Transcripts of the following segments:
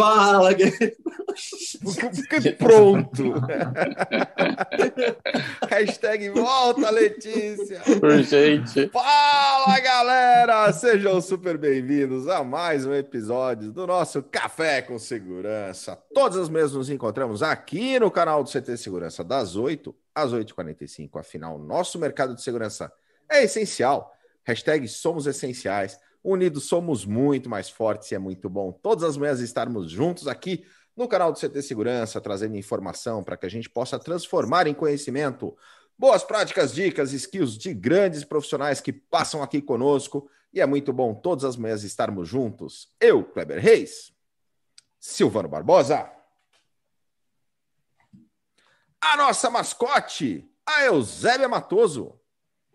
Fala, guerreiro. Fique pronto. Hashtag volta, Letícia. Urgente. Fala, galera! Sejam super bem-vindos a mais um episódio do nosso Café com Segurança. Todas as mesas nos encontramos aqui no canal do CT Segurança, das 8 às 8h45. Afinal, nosso mercado de segurança é essencial. Hashtag somos essenciais. Unidos somos muito mais fortes e é muito bom todas as manhãs estarmos juntos aqui no canal do CT Segurança, trazendo informação para que a gente possa transformar em conhecimento boas práticas, dicas, skills de grandes profissionais que passam aqui conosco. E é muito bom todas as manhãs estarmos juntos. Eu, Kleber Reis, Silvano Barbosa, a nossa mascote, a Eusébia Matoso.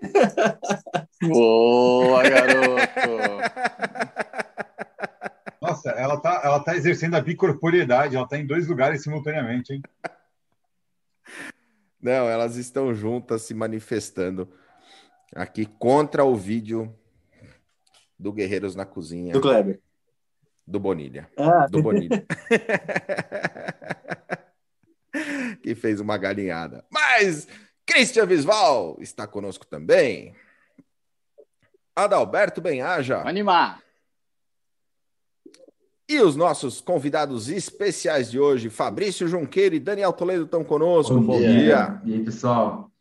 Boa, garoto! Nossa, ela tá, ela tá exercendo a bicorporiedade, ela tá em dois lugares simultaneamente, hein? Não, elas estão juntas se manifestando aqui contra o vídeo do Guerreiros na Cozinha. Do Kleber. Do Bonilha. Ah, Do Bonilha. que fez uma galinhada. Mas Christian Visval está conosco também. Adalberto Benhaja. Animar. E os nossos convidados especiais de hoje, Fabrício Junqueiro e Daniel Toledo, estão conosco. Bom, dia. E aí, pessoal?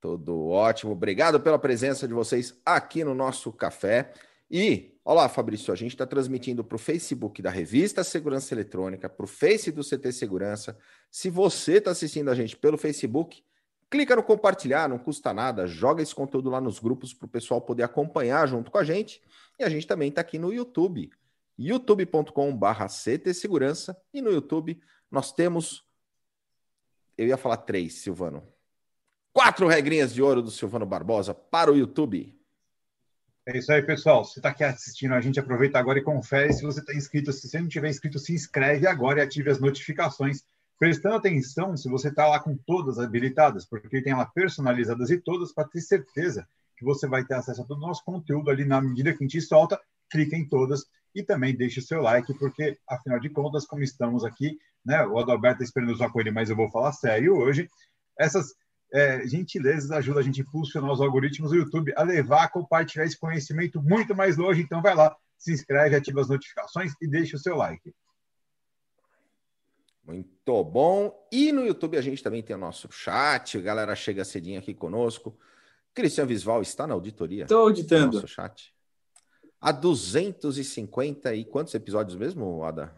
Tudo ótimo. Obrigado pela presença de vocês aqui no nosso café. E, olá, Fabrício, a gente está transmitindo para o Facebook da Revista Segurança Eletrônica, para o Face do CT Segurança. Se você está assistindo a gente pelo Facebook, clica no compartilhar, não custa nada, joga esse conteúdo lá nos grupos para o pessoal poder acompanhar junto com a gente. E a gente também está aqui no YouTube, youtube.com.br CT Segurança. E no YouTube nós temos, eu ia falar três, Silvano. Quatro regrinhas de ouro do Silvano Barbosa para o YouTube. É isso aí, pessoal. Você está aqui assistindo a gente, aproveita agora e confere se você está inscrito. Se você não tiver inscrito, se inscreve agora e ative as notificações. Prestando atenção se você está lá com todas habilitadas, porque tem lá personalizadas e todas para ter certeza que você vai ter acesso a todo o nosso conteúdo ali na medida que a gente solta. Clica em todas e também deixe o seu like, porque afinal de contas, como estamos aqui, né? O Adalberto está esperando usar com ele, mas eu vou falar sério hoje. Essas é, gentilezas ajudam a gente a impulsionar os algoritmos do YouTube a levar a compartilhar esse conhecimento muito mais longe. Então, vai lá, se inscreve, ativa as notificações e deixa o seu like. Muito bom. E no YouTube a gente também tem o nosso chat. A galera chega cedinho aqui conosco. Cristian Visval está na auditoria. Estou auditando. Nosso chat. Há 250 e quantos episódios mesmo, Ada?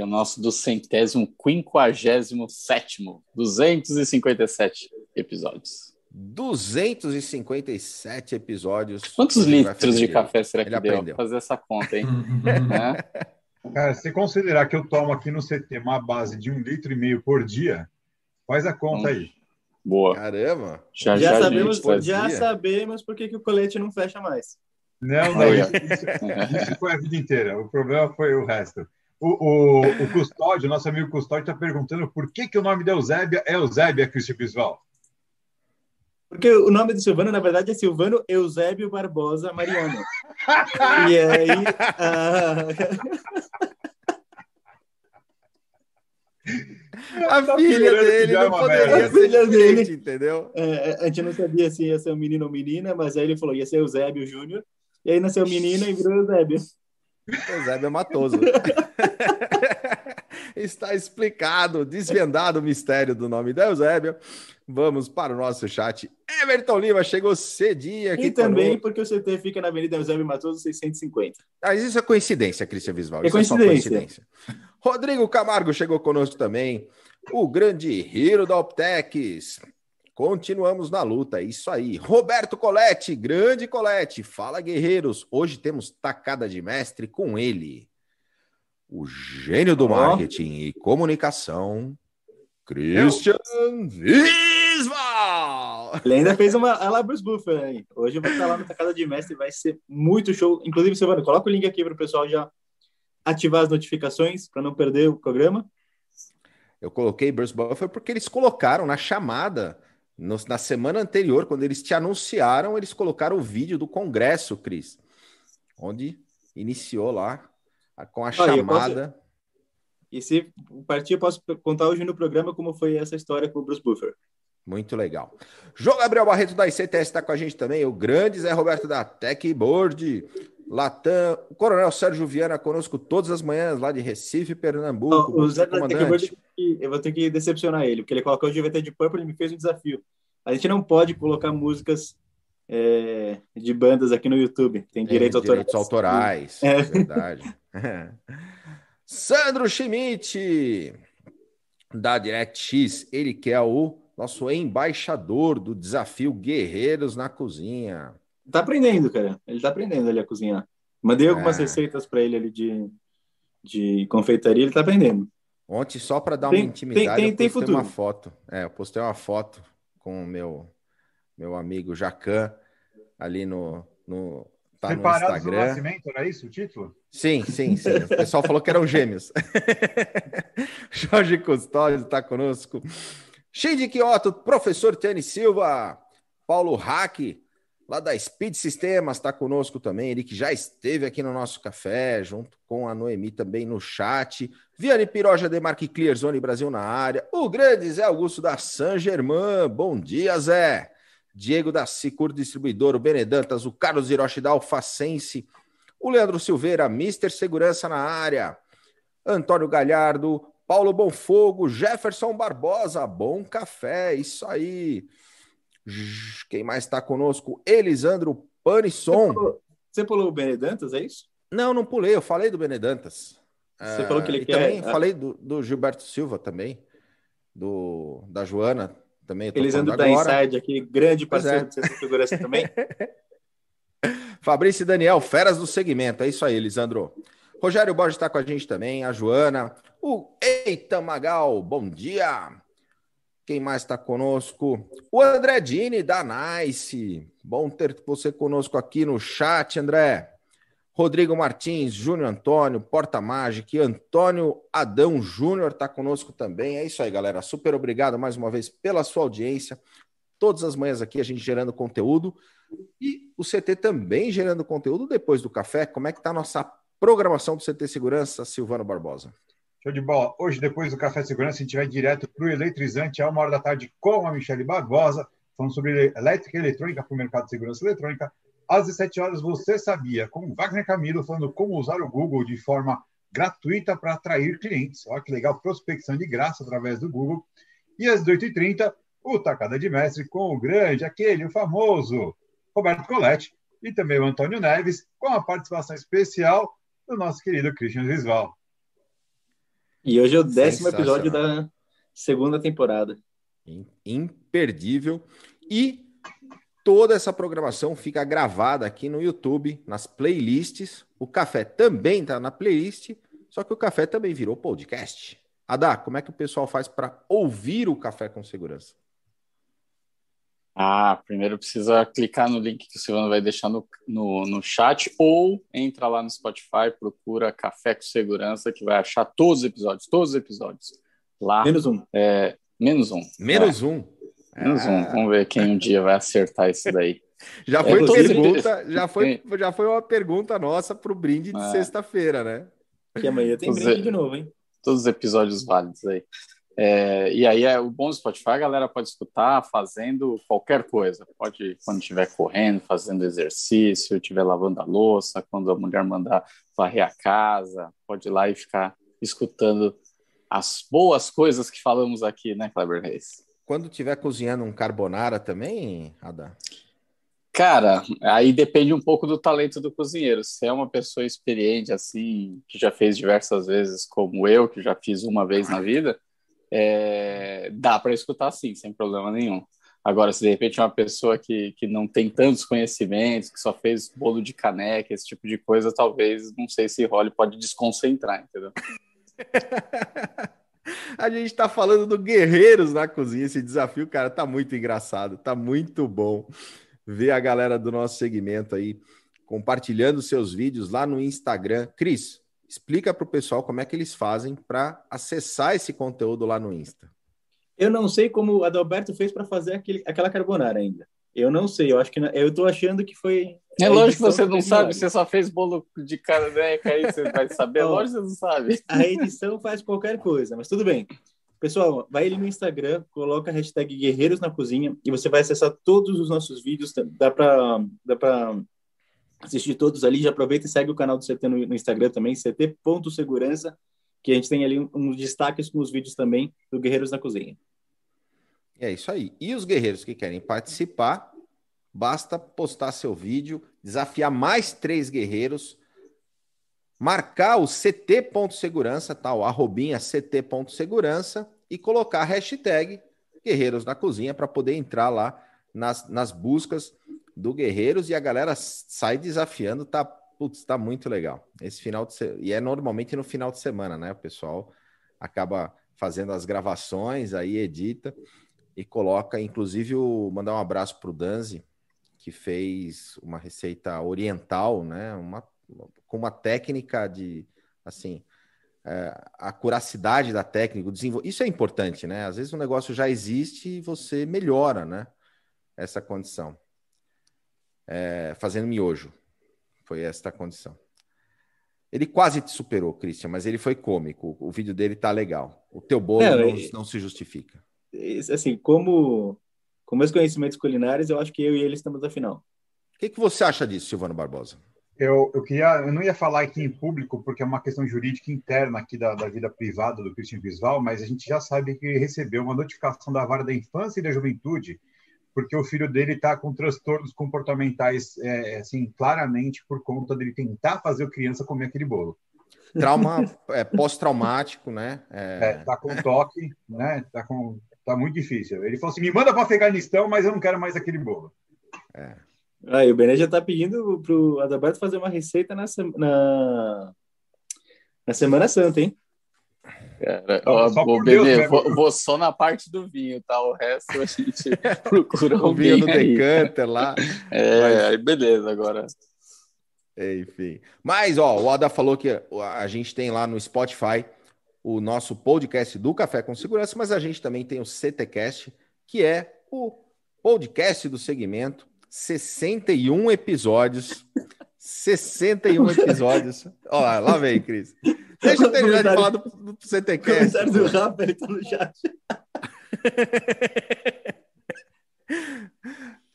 É o nosso do centésimo, quinquagésimo sétimo, 257 episódios. 257 episódios. Quantos litros de café será que Ele deu? aprendeu. Vou fazer essa conta, hein? Né? Cara, se considerar que eu tomo aqui no CT uma base de um litro e meio por dia, faz a conta aí. Boa. Caramba! Já, Já, já, sabemos, já sabemos por que, que o colete não fecha mais. Não, não, isso- isso foi a vida inteira. O problema foi o resto. O, o, o Custódio, nosso amigo Custódio, está perguntando por que, que o nome da Eusébia é Eusébia, Cristian Bisval. Porque o nome do Silvano, na verdade, é Silvano Eusébio Barbosa Mariano. e aí. ah, A Tá filha dele é não poderia ser A filha dele. diferente, entendeu? é, a gente não sabia se ia ser um menino ou menina, mas aí ele falou ia ser Eusébio Júnior. E aí nasceu menina e virou Eusébio. Eusébio é Matoso. Está explicado, desvendado o mistério do nome da Eusébia. Vamos para o nosso chat. Everton Lima chegou cedinho aqui. E também porque o CT fica na Avenida Eusébio Matoso 650. Mas isso é coincidência, Cristian Visval. É só coincidência. coincidência. Rodrigo Camargo chegou conosco também. O grande Hiro da Optex. Continuamos na luta, é isso aí. Roberto Colette, grande Colette. Fala, guerreiros. Hoje temos tacada de mestre com ele. O gênio do marketing e comunicação, Christian Visval. Ele ainda fez uma lá Bruce Buffer aí. Hoje eu vou estar lá no Tacada de Mestre, vai ser muito show. Inclusive, Silvano, coloca o link aqui para o pessoal já ativar as notificações para não perder o programa. Eu coloquei Bruce Buffer porque eles colocaram na chamada, na semana anterior, quando eles te anunciaram, eles colocaram o vídeo do Congresso, Cris, onde iniciou lá com a chamada. Posso... E se partir, eu posso contar hoje no programa como foi essa história com o Bruce Buffer. Muito legal. João Gabriel Barreto da ICTS está com a gente também. O grande Zé Roberto da Techboard. Latam, o Coronel Sérgio Viana conosco todas as manhãs lá de Recife, Pernambuco. o Zé da Techboard, eu vou ter que decepcionar ele, porque ele colocou o GVT de Purple e me fez um desafio. A gente não pode colocar músicas é, de bandas aqui no YouTube. Tem direitos autorais. Direitos autorais, é. verdade. Sandro Schmidt, da DirectX, ele que é o nosso embaixador do desafio Guerreiros na Cozinha. Tá aprendendo, cara. Ele tá aprendendo ali a cozinhar. Mandei algumas é. receitas para ele ali de, de confeitaria, ele tá aprendendo. Ontem, só para dar tem, uma intimidade, tem, tem, eu postei uma foto. É, eu postei uma foto com o meu, meu amigo Jacan ali no, no, tá Separados no Instagram. Nascimento, era isso o título? Sim, sim, sim. O pessoal falou que eram gêmeos. Jorge Custódio está conosco. Shinji Kioto, professor Tênis Silva, Paulo Hack, lá da Speed Sistemas, está conosco também. Ele que já esteve aqui no nosso café, junto com a Noemi também no chat. Viane Piroja, Demarque Clear Zone Brasil na área. O grande Zé Augusto da San Germain. Bom dia, Zé. Diego da Sicur Distribuidor, o Benedantas, o Carlos Hiroshi da Alfacense, o Leandro Silveira, Mister Segurança na área, Antônio Galhardo, Paulo Bonfogo, Jefferson Barbosa, Bom Café, isso aí. Quem mais está conosco? Elisandro Panisson. Você pulou, você pulou o Benedantas, é isso? Não, não pulei, eu falei do Benedantas. Você falou que ele ah, quer... também falei do, do, Gilberto Silva também, do, da Joana também. Elisandro da Inside aqui, grande parceiro é. de segurança também. Fabrício e Daniel, feras do segmento, é isso aí, Elisandro. Rogério Borges está com a gente também, a Joana, o Eita Magal, bom dia. Quem mais está conosco? O André Dini, da Nice. Bom ter você conosco aqui no chat, André. Rodrigo Martins, Júnior Antônio, Porta Mágica, Antônio Adão Júnior está conosco também. É isso aí, galera. Super obrigado mais uma vez pela sua audiência. Todas as manhãs aqui a gente gerando conteúdo e o CT também gerando conteúdo depois do café. Como é que está a nossa programação do CT Segurança, Silvano Barbosa? Show de bola. Hoje, depois do Café Segurança, a gente vai direto para o Eletrizante, a uma hora da tarde, com a Michelle Barbosa, falando sobre elétrica e eletrônica para o mercado de segurança eletrônica. Às 17 horas, você sabia, com Wagner Camilo, falando como usar o Google de forma gratuita para atrair clientes. Olha que legal, prospecção de graça através do Google. E às 18h30, o Tacada de Mestre com o grande, aquele, o famoso Roberto Coletti e também o Antônio Neves, com a participação especial do nosso querido Christian Visval. E hoje é o décimo episódio da segunda temporada. Imperdível. E toda essa programação fica gravada aqui no YouTube, nas playlists. O café também está na playlist, só que o café também virou podcast. Adá, como é que o pessoal faz para ouvir o café com segurança? Ah, primeiro precisa clicar no link que o Silvano vai deixar no, no, no chat ou entra lá no Spotify, procura Café com Segurança, que vai achar todos os episódios, todos os episódios. Lá. Menos um. É, menos um. Menos é. um. Menos um. Vamos ver quem um dia vai acertar isso daí. Já foi é, pergunta, já foi, já foi uma pergunta nossa para o brinde de é. sexta-feira, né? Que amanhã tem brinde de novo, hein? Todos os episódios válidos aí. É, e aí é o bom do Spotify, a galera pode escutar fazendo qualquer coisa. Pode quando estiver correndo, fazendo exercício, estiver lavando a louça, quando a mulher mandar varrer a casa, pode ir lá e ficar escutando as boas coisas que falamos aqui, né, Kleber Reis? Quando estiver cozinhando um carbonara também, Ada? Cara, aí depende um pouco do talento do cozinheiro. Se é uma pessoa experiente, assim, que já fez diversas vezes, como eu, que já fiz uma vez na vida, é, dá para escutar sim, sem problema nenhum. Agora, se de repente é uma pessoa que, que não tem tantos conhecimentos, que só fez bolo de caneca, esse tipo de coisa, talvez, não sei se role, pode desconcentrar, entendeu? A gente está falando do Guerreiros na cozinha. Esse desafio, cara, tá muito engraçado, tá muito bom ver a galera do nosso segmento aí compartilhando seus vídeos lá no Instagram. Cris, Explica para o pessoal como é que eles fazem para acessar esse conteúdo lá no Insta. Eu não sei como o Adalberto fez para fazer aquele, aquela carbonara ainda. Eu não sei, eu acho que eu tô achando que foi. É lógico que você não sabe, você só fez bolo de caneca aí, você vai saber, é lógico que você não sabe. A edição faz qualquer coisa, mas tudo bem. Pessoal, vai ali no Instagram, coloca a hashtag Guerreiros na Cozinha e você vai acessar todos os nossos vídeos. Dá para dá pra assistir todos ali. Já aproveita e segue o canal do CT no, no Instagram também, ct.segurança, que a gente tem ali uns um destaques com os vídeos também do Guerreiros na Cozinha. É isso aí. E os guerreiros que querem participar, basta postar seu vídeo, desafiar mais três guerreiros, marcar o ct.segurança, tá? O arrobinha ct.segurança e colocar a hashtag Guerreiros na Cozinha para poder entrar lá nas, nas buscas do Guerreiros e a galera sai desafiando, tá? Putz, tá muito legal. Esse final de se... E é normalmente no final de semana, né? O pessoal acaba fazendo as gravações, aí edita e coloca, inclusive, o, mandar um abraço para o Danzi, que fez uma receita oriental, né? Uma, com uma técnica de, assim, é, a curacidade da técnica, desenvol... isso é importante, né? Às vezes o negócio já existe e você melhora, né? Essa condição. É, fazendo miojo. Foi esta a condição. Ele quase te superou, Christian, mas ele foi cômico. O vídeo dele tá legal. O teu bolo é, não, não se justifica assim, como com meus conhecimentos culinários, eu acho que eu e ele estamos na final. O que, que você acha disso, Silvano Barbosa? Eu, eu queria, eu não ia falar aqui em público, porque é uma questão jurídica interna aqui da, da vida privada do Christian Visval, mas a gente já sabe que ele recebeu uma notificação da vara da infância e da juventude, porque o filho dele está com transtornos comportamentais, é, assim, claramente por conta dele tentar fazer a criança comer aquele bolo. Trauma é, pós-traumático, né? É... é, tá com toque, né? Tá com Tá muito difícil. Ele falou assim: me manda para o Afeganistão, mas eu não quero mais aquele bolo. É. Aí, o Bené já está pedindo para o Adalberto fazer uma receita na, na, na Semana Santa, hein? Cara, ó, vou, beber, Deus, vou, vou, só na parte do vinho, tá? O resto a gente procura o vinho do decanter lá. É, Mas... aí beleza, agora. Enfim. Mas, ó, o Ada falou que a gente tem lá no Spotify o nosso podcast do Café com Segurança, mas a gente também tem o CTcast, que é o podcast do segmento, 61 episódios. 61 episódios. Ó, lá vem, Cris. Deixa eu terminar de falar do, do CTcast. O do Rafa, ele tá no chat.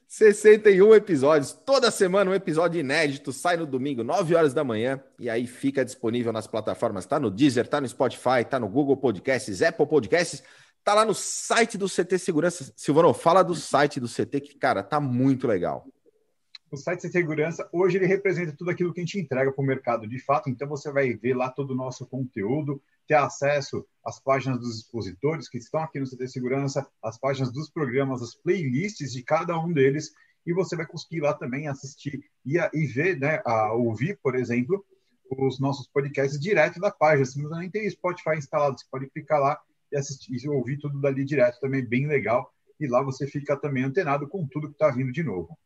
61 episódios, toda semana um episódio inédito, sai no domingo, 9 horas da manhã, e aí fica disponível nas plataformas, tá no Deezer, tá no Spotify, tá no Google Podcasts, Apple Podcasts, tá lá no site do CT Segurança. Silvano, fala do site do CT, que, cara, tá muito legal. O site de segurança, hoje ele representa tudo aquilo que a gente entrega para o mercado de fato, então você vai ver lá todo o nosso conteúdo, ter acesso às páginas dos expositores que estão aqui no CT Segurança, as páginas dos programas, as playlists de cada um deles, e você vai conseguir lá também assistir e, e ver, né, a, ouvir, por exemplo, os nossos podcasts direto da página. Você não tem Spotify instalado, você pode clicar lá e assistir e ouvir tudo dali direto, também bem legal. E lá você fica também antenado com tudo que está vindo de novo.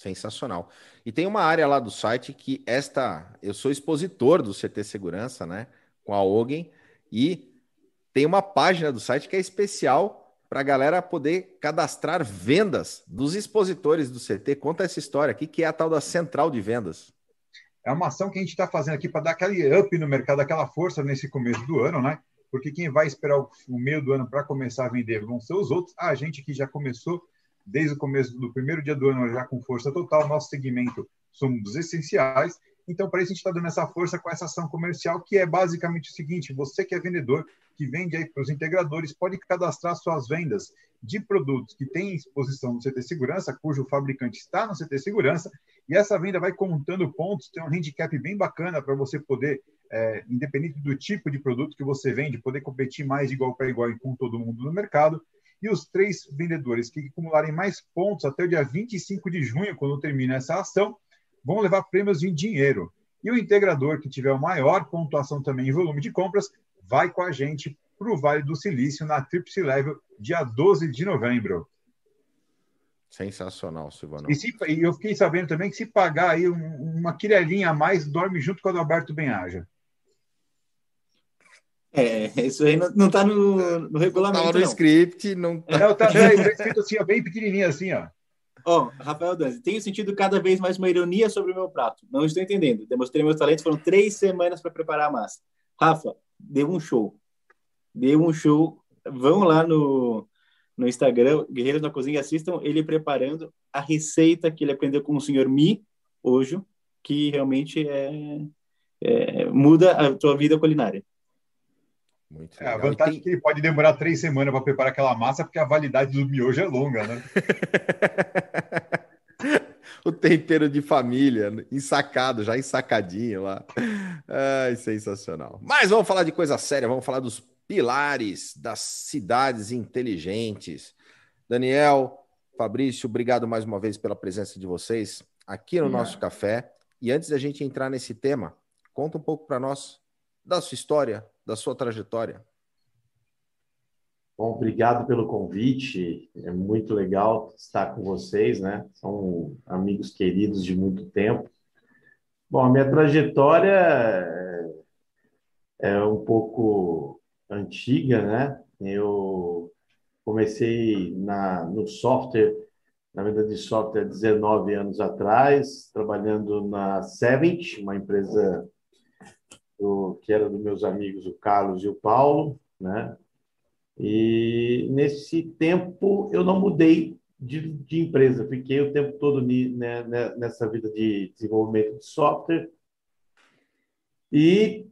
Sensacional. E tem uma área lá do site que esta, eu sou expositor do CT Segurança, né, com a Ogen, e tem uma página do site que é especial para a galera poder cadastrar vendas dos expositores do CT. Conta essa história aqui, que é a tal da central de vendas. É uma ação que a gente está fazendo aqui para dar aquele up no mercado, aquela força nesse começo do ano, né? Porque quem vai esperar o meio do ano para começar a vender vão ser os outros. A gente que já começou desde o começo do primeiro dia do ano já com força total, nosso segmento somos essenciais então, para isso, a gente está dando essa força com essa ação comercial, que é basicamente o seguinte: você que é vendedor, que vende aí para os integradores, pode cadastrar suas vendas de produtos que têm exposição no CT Segurança, cujo fabricante está no CT Segurança, e essa venda vai contando pontos, tem um handicap bem bacana para você poder, é, independente do tipo de produto que você vende, poder competir mais de igual para igual com todo mundo no mercado. E os três vendedores que acumularem mais pontos até o dia 25 de junho, quando termina essa ação, vão levar prêmios em dinheiro. E o integrador que tiver a maior pontuação também em volume de compras vai com a gente para o Vale do Silício na Tríplice Level, dia 12 de novembro. Sensacional, Silvano. E, se, e eu fiquei sabendo também que se pagar aí um, uma quirelinha a mais, dorme junto com o Adalberto Benhaja. É, isso aí não, está no, no regulamento. Estava no não. script, não tá. Não, tá, tá escrito assim, ó, bem pequenininho assim, ó. Ó, oh, Rafael Danzi, tenho sentido cada vez mais uma ironia sobre o meu prato. Não estou entendendo. Demonstrei meus talentos, foram três semanas para preparar a massa. Rafa, deu um show. Deu um show. Vão lá no, no Instagram, Guerreiros na Cozinha, assistam ele preparando a receita que ele aprendeu com o senhor Mi, hoje, que realmente é, é, muda a tua vida culinária. Muito é, a vantagem tem... é que ele pode demorar três semanas para preparar aquela massa, porque a validade do miojo é longa, né? o tempero de família, ensacado, já ensacadinho lá. Ai, sensacional. Mas vamos falar de coisa séria, vamos falar dos pilares das cidades inteligentes. Daniel, Fabrício, obrigado mais uma vez pela presença de vocês aqui no nosso café. E antes da gente entrar nesse tema, conta um pouco para nós da sua história, da sua trajetória. Bom, obrigado pelo convite. É muito legal estar com vocês, né? São amigos queridos de muito tempo. Bom, a minha trajetória é, é um pouco antiga, né? Eu comecei na, no software, na venda de software 19 anos atrás, trabalhando na Sevent, uma empresa do, que era dos meus amigos, o Carlos e o Paulo, né? E nesse tempo eu não mudei de, de empresa, fiquei o tempo todo né, né, nessa vida de desenvolvimento de software. E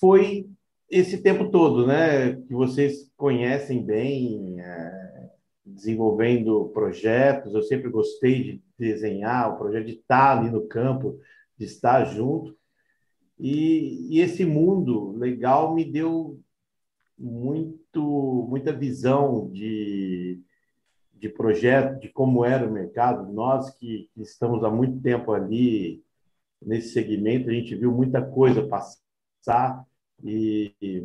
foi esse tempo todo, né, que vocês conhecem bem, é, desenvolvendo projetos. Eu sempre gostei de desenhar, o projeto de estar ali no campo, de estar junto. E, e esse mundo legal me deu muito, muita visão de, de projeto, de como era o mercado. Nós que, que estamos há muito tempo ali nesse segmento, a gente viu muita coisa passar e, e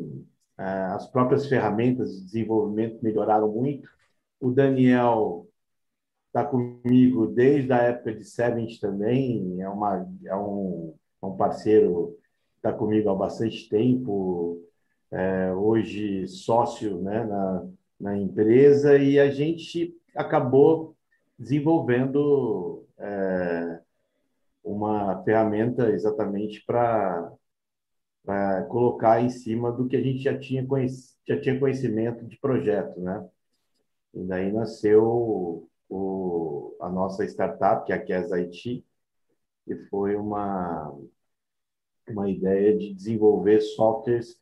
é, as próprias ferramentas de desenvolvimento melhoraram muito. O Daniel está comigo desde a época de Sevent também, é, uma, é um, é um parceiro está comigo há bastante tempo, é, hoje sócio né, na, na empresa, e a gente acabou desenvolvendo é, uma ferramenta exatamente para colocar em cima do que a gente já tinha, já tinha conhecimento de projeto, né? E daí nasceu o, a nossa startup, que é a Kes IT, que foi uma, uma ideia de desenvolver softwares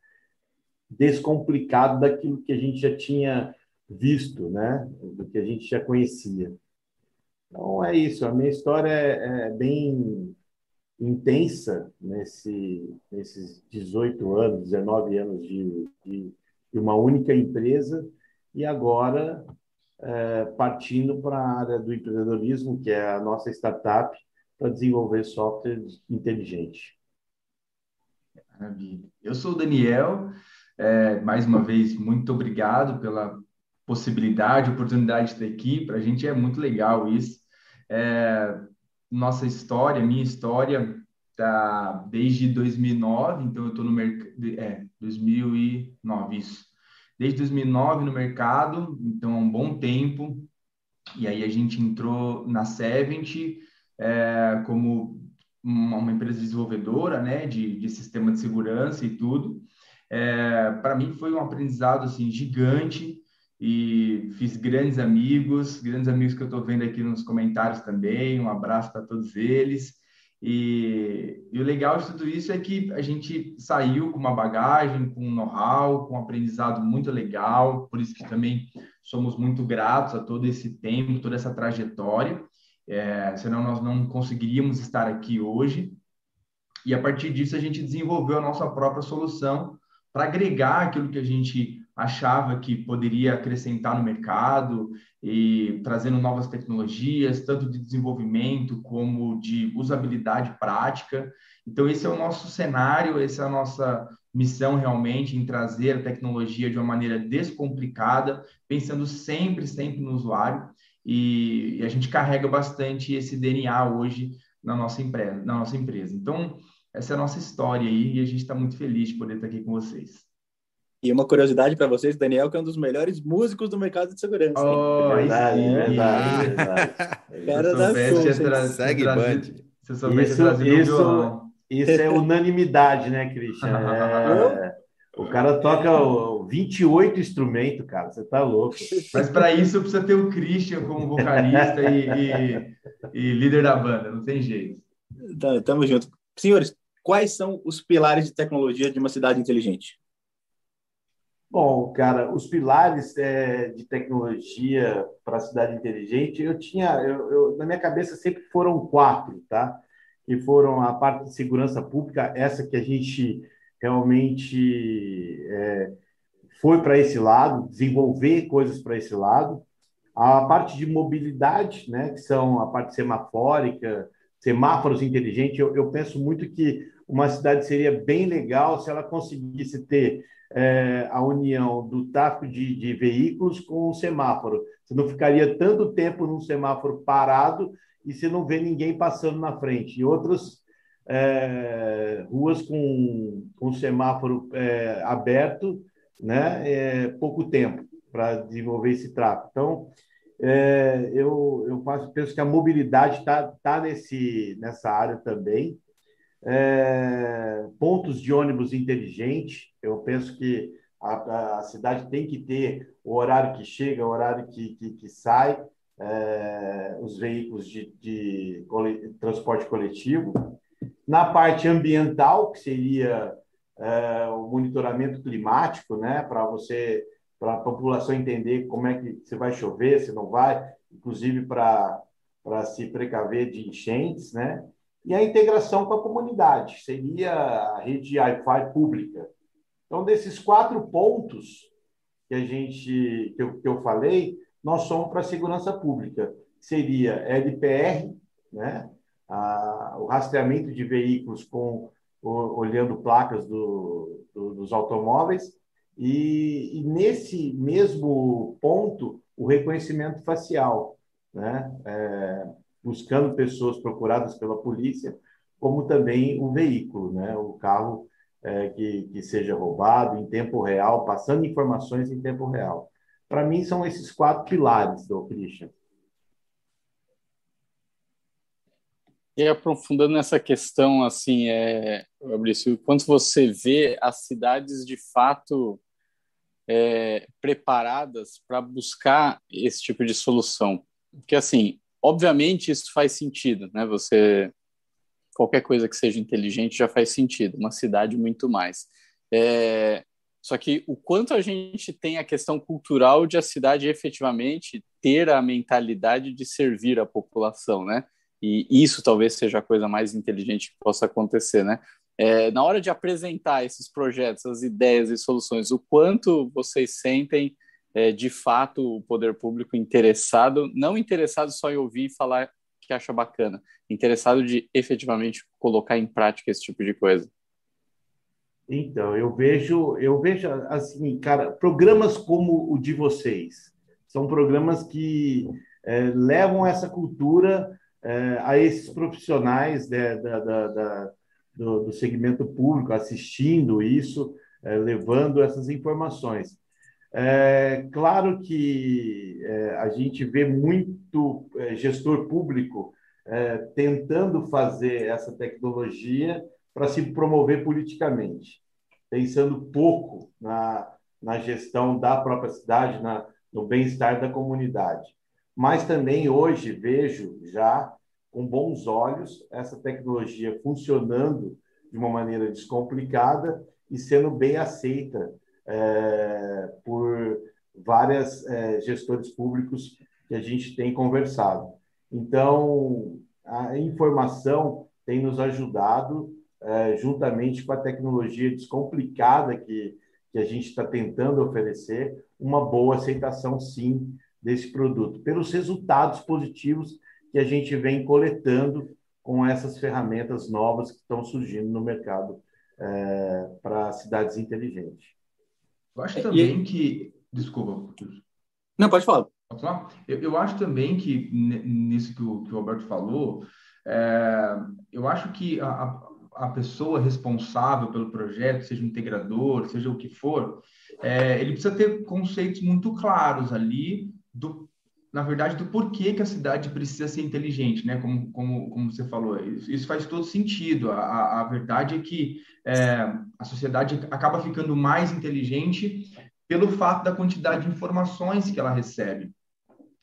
descomplicado daquilo que a gente já tinha visto, né? Do que a gente já conhecia. Então é isso. A minha história é, é bem intensa nesse, nesses 18 anos, 19 anos de, de, de uma única empresa e agora é, partindo para a área do empreendedorismo, que é a nossa startup, para desenvolver software inteligente. Maravilha. Eu sou o Daniel, é, mais uma vez, muito obrigado pela possibilidade, oportunidade de estar aqui. Para a gente é muito legal isso. É, nossa história, minha história, tá desde 2009, então eu estou no mercado. É, 2009, isso. Desde 2009 no mercado, então há um bom tempo. E aí a gente entrou na Sevent é, como uma, uma empresa desenvolvedora, né, de, de sistema de segurança e tudo. É, para mim foi um aprendizado assim gigante e fiz grandes amigos, grandes amigos que eu estou vendo aqui nos comentários também. Um abraço para todos eles. E, e, o legal de tudo isso é que a gente saiu com uma bagagem, com um know-how, com um aprendizado muito legal, por isso que também somos muito gratos a todo esse tempo, toda essa trajetória é, senão nós não conseguiríamos estar aqui hoje. E a partir disso a gente desenvolveu a nossa própria solução para agregar aquilo que a gente achava que poderia acrescentar no mercado e trazendo novas tecnologias, tanto de desenvolvimento como de usabilidade prática. Então esse é o nosso cenário, essa é a nossa missão realmente em trazer a tecnologia de uma maneira descomplicada, pensando sempre, sempre no usuário e, e a gente carrega bastante esse DNA hoje na nossa empresa. Na nossa empresa. Então, essa é a nossa história aí e a gente está muito feliz de poder estar aqui com vocês. E uma curiosidade para vocês, Daniel, que é um dos melhores músicos do mercado de segurança. Oh, é verdade, é verdade, verdade. Cara da Segue band. Isso, isso, isso é unanimidade, né, Christian? É, o cara toca 28 instrumentos, cara. Você tá louco. Mas para isso precisa ter o Christian como vocalista e, e, e, líder da banda. Não tem jeito. Tá, tamo junto. Senhores, quais são os pilares de tecnologia de uma cidade inteligente? Bom, cara, os pilares é, de tecnologia para a cidade inteligente, eu tinha, eu, eu, na minha cabeça sempre foram quatro, tá? Que foram a parte de segurança pública, essa que a gente realmente é, foi para esse lado, desenvolver coisas para esse lado. A parte de mobilidade, né, que são a parte semafórica, semáforos inteligentes, eu, eu penso muito que uma cidade seria bem legal se ela conseguisse ter é, a união do tráfego de, de veículos com o semáforo. Você não ficaria tanto tempo num semáforo parado e você não vê ninguém passando na frente. E é, ruas com, com semáforo é, aberto, né, é, pouco tempo para desenvolver esse tráfego. Então, é, eu, eu faço, penso que a mobilidade está tá nesse, nessa área também. É, pontos de ônibus inteligentes, eu penso que a, a, cidade tem que ter o horário que chega, o horário que, que, que sai, é, os veículos de, de transporte coletivo. Na parte ambiental, que seria é, o monitoramento climático, né, para você, para a população entender como é que se vai chover, se não vai, inclusive para para se precaver de enchentes, né? E a integração com a comunidade seria a rede Wi-Fi pública. Então, desses quatro pontos que a gente que eu, que eu falei, nós somos para a segurança pública. Seria LPR, né? A, o rastreamento de veículos com o, olhando placas do, do, dos automóveis e, e, nesse mesmo ponto o reconhecimento facial, né? É, buscando pessoas procuradas pela polícia, como também o veículo, né? O carro é, que, que seja roubado em tempo real, passando informações em tempo real. Para mim são esses quatro pilares do Christian. E aprofundando nessa questão, assim, é, Fabrício, quanto você vê as cidades de fato é, preparadas para buscar esse tipo de solução? Porque, assim, obviamente isso faz sentido, né? Você qualquer coisa que seja inteligente já faz sentido, uma cidade muito mais. É, só que o quanto a gente tem a questão cultural de a cidade efetivamente ter a mentalidade de servir a população, né? E isso talvez seja a coisa mais inteligente que possa acontecer, né? É, na hora de apresentar esses projetos, as ideias e soluções, o quanto vocês sentem é, de fato o poder público interessado, não interessado só em ouvir e falar que acha bacana, interessado de efetivamente colocar em prática esse tipo de coisa? Então, eu vejo, eu vejo assim, cara, programas como o de vocês são programas que é, levam essa cultura é, a esses profissionais né, da, da, da, do, do, segmento público assistindo isso, é, levando essas informações. É claro que é, a gente vê muito é, gestor público é, tentando fazer essa tecnologia para se promover politicamente, pensando pouco na, na gestão da própria cidade, na, no bem-estar da comunidade. Mas também hoje vejo já com bons olhos essa tecnologia funcionando de uma maneira descomplicada e sendo bem aceita é, por várias é, gestores públicos que a gente tem conversado. Então, a informação tem nos ajudado, é, juntamente com a tecnologia descomplicada que, que a gente está tentando oferecer, uma boa aceitação, sim, desse produto, pelos resultados positivos que a gente vem coletando com essas ferramentas novas que estão surgindo no mercado é, para cidades inteligentes. Eu acho também e... que. Desculpa. Não, pode falar. Pode falar? Eu, eu acho também que, nisso que o, que o Alberto falou, é, eu acho que a, a, a pessoa responsável pelo projeto, seja um integrador, seja o que for, é, ele precisa ter conceitos muito claros ali do na verdade, do porquê que a cidade precisa ser inteligente, né? Como, como, como você falou, isso, isso faz todo sentido. A, a verdade é que é, a sociedade acaba ficando mais inteligente pelo fato da quantidade de informações que ela recebe.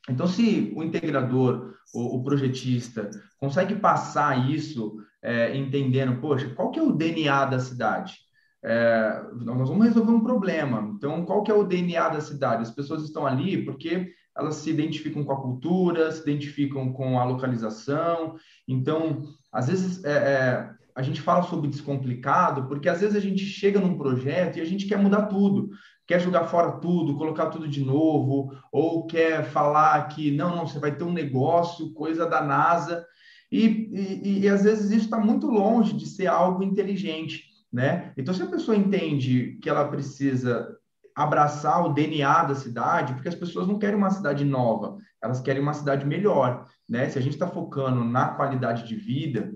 Então, se o integrador, o, o projetista, consegue passar isso é, entendendo, poxa, qual que é o DNA da cidade? É, nós vamos resolver um problema. Então, qual que é o DNA da cidade? As pessoas estão ali porque elas se identificam com a cultura, se identificam com a localização. Então, às vezes, é, é, a gente fala sobre descomplicado, porque às vezes a gente chega num projeto e a gente quer mudar tudo, quer jogar fora tudo, colocar tudo de novo, ou quer falar que não, não, você vai ter um negócio, coisa da NASA. E, e, e às vezes isso está muito longe de ser algo inteligente. Né? Então, se a pessoa entende que ela precisa abraçar o DNA da cidade, porque as pessoas não querem uma cidade nova, elas querem uma cidade melhor, né? Se a gente está focando na qualidade de vida,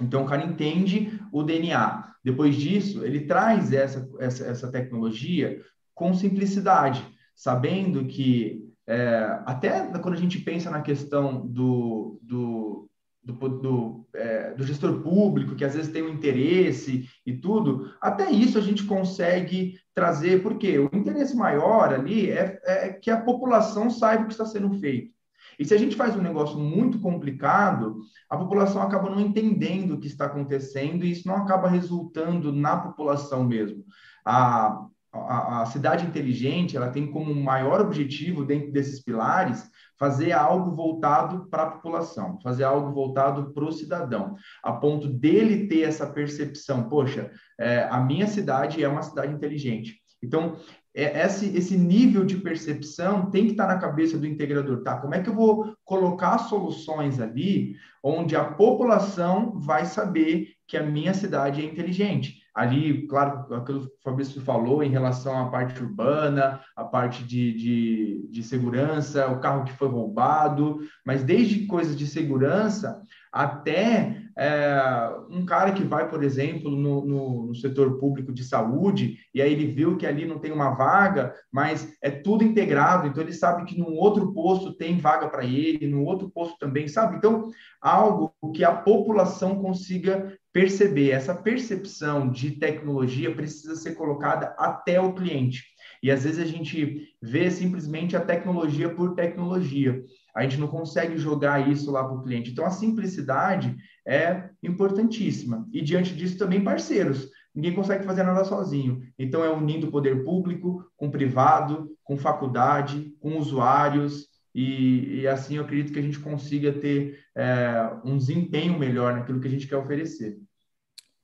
então o cara entende o DNA. Depois disso, ele traz essa, essa, essa tecnologia com simplicidade, sabendo que é, até quando a gente pensa na questão do, do, do, do, é, do, gestor público, que às vezes tem um interesse e tudo, até isso a gente consegue trazer, porque o interesse maior ali é, é que a população saiba o que está sendo feito. E se a gente faz um negócio muito complicado, a população acaba não entendendo o que está acontecendo e isso não acaba resultando na população mesmo. A, a, a cidade inteligente, ela tem como maior objetivo, dentro desses pilares, fazer algo voltado para a população, fazer algo voltado para o cidadão, a ponto dele ter essa percepção, poxa, é, a minha cidade é uma cidade inteligente. Então, é, esse, esse nível de percepção tem que estar na cabeça do integrador, tá? Como é que eu vou colocar soluções ali onde a população vai saber que a minha cidade é inteligente? Ali, claro, aquilo que o Fabrício falou em relação à parte urbana, a parte de, de, de segurança, o carro que foi roubado, mas desde coisas de segurança até é, um cara que vai, por exemplo, no, no, no, setor público de saúde, e aí ele viu que ali não tem uma vaga, mas é tudo integrado, então ele sabe que num outro posto tem vaga para ele, no outro posto também, sabe? Então, algo que a população consiga perceber. Essa percepção de tecnologia precisa ser colocada até o cliente. E às vezes a gente vê simplesmente a tecnologia por tecnologia. A gente não consegue jogar isso lá para o cliente. Então, a simplicidade é importantíssima. E diante disso, também parceiros. Ninguém consegue fazer nada sozinho. Então, é unindo o poder público com privado, com faculdade, com usuários. E, e assim eu acredito que a gente consiga ter é, um desempenho melhor naquilo que a gente quer oferecer.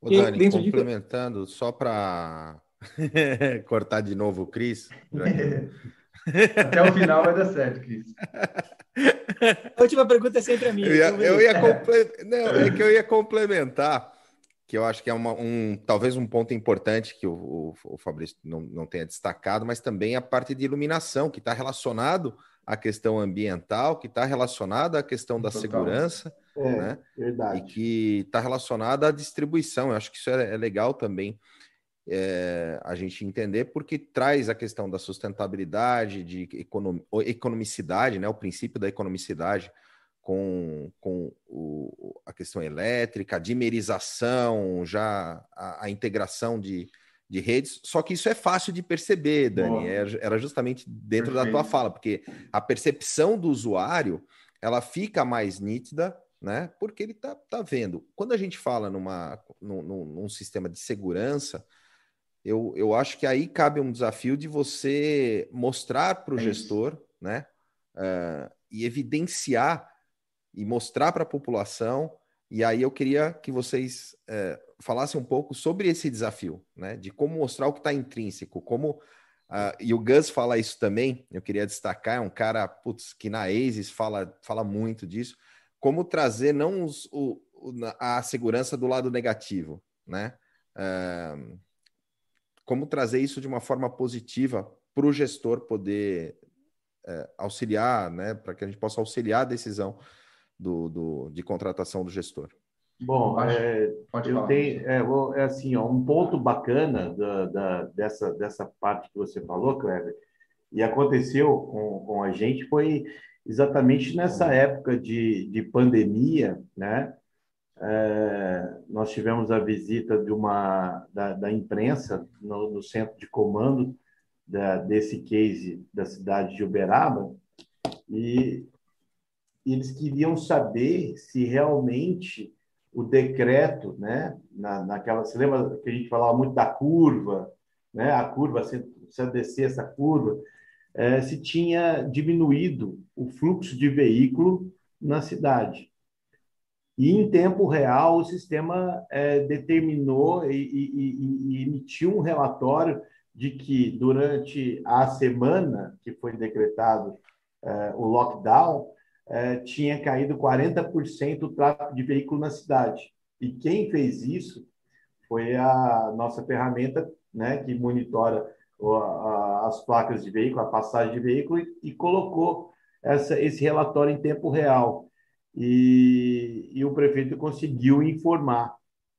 Ô, Dani, complementando, de... só para cortar de novo o Cris. Até o final vai dar certo, Cris. A última pergunta é sempre a minha. Eu ia, eu ia comple... Não, é que eu ia complementar, que eu acho que é uma, um, talvez um ponto importante que o, o, o Fabrício não, não tenha destacado, mas também a parte de iluminação, que está relacionado à questão ambiental, que está relacionada à questão da Total. segurança, é, né? Verdade. E que está relacionada à distribuição. Eu acho que isso é, é legal também é, a gente entender, porque traz a questão da sustentabilidade, de econom, economicidade, né, o princípio da economicidade com, com o, a questão elétrica, a dimerização, já a, a, integração de, de redes. Só que isso é fácil de perceber, Dani, era, era justamente dentro Perfeito. da tua fala, porque a percepção do usuário ela fica mais nítida né? Porque ele tá, tá vendo. Quando a gente fala numa, num, num sistema de segurança, eu, eu acho que aí cabe um desafio de você mostrar para o é gestor, né? Uh, e evidenciar e mostrar para a população. E aí eu queria que vocês uh, falassem um pouco sobre esse desafio, né? De como mostrar o que está intrínseco, como Uh, e o Gus fala isso também, eu queria destacar, é um cara putz, que na ASIS fala, fala muito disso, como trazer não os, o, a segurança do lado negativo, né? Uh, como trazer isso de uma forma positiva para o gestor poder é, auxiliar, né, para que a gente possa auxiliar a decisão do, do, de contratação do gestor. Bom, é, eu falar, tenho é, é, assim, ó, um ponto bacana da, da, dessa, dessa parte que você falou, Cleber, e aconteceu com, com a gente foi exatamente nessa época de, de pandemia, né? É, nós tivemos a visita de uma da, da imprensa no, no, centro de comando da, desse case da cidade de Uberaba e, eles queriam saber se realmente o decreto, né, na, naquela, você lembra que a gente falava muito da curva, né, a curva, se, se descer essa curva, é, se tinha diminuído o fluxo de veículo na cidade. E, em tempo real, o sistema é, determinou e, e, e, emitiu um relatório de que, durante a semana que foi decretado é, o lockdown, é, tinha caído 40% o tráfego de veículo na cidade. E quem fez isso foi a nossa ferramenta né, que monitora as placas de veículo, a passagem de veículo, e, e colocou essa, esse relatório em tempo real. E, e o prefeito conseguiu informar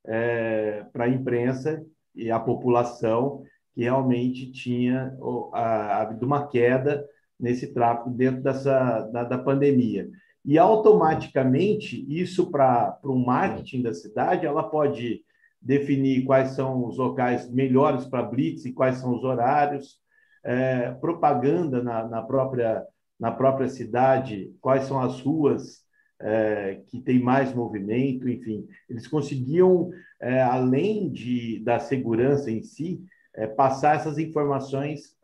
é, para a imprensa e a população que realmente tinha havido uma queda nesse tráfego dentro dessa, da, da pandemia. E automaticamente, isso para o marketing da cidade, ela pode definir quais são os locais melhores para blitz e quais são os horários, é, propaganda na, na, própria, na própria cidade, quais são as ruas é, que tem mais movimento, enfim. Eles conseguiam, é, além de, da segurança em si, é, passar essas informações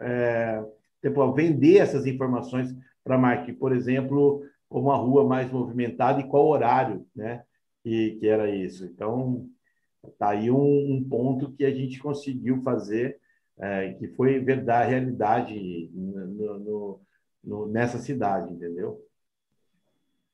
tipo, vender essas informações para a marca, por exemplo, como a rua mais movimentada e qual horário, né? Que, que era isso. Então, tá aí um, um ponto que a gente conseguiu fazer, que foi verdade, realidade no, no, no, nessa cidade, entendeu?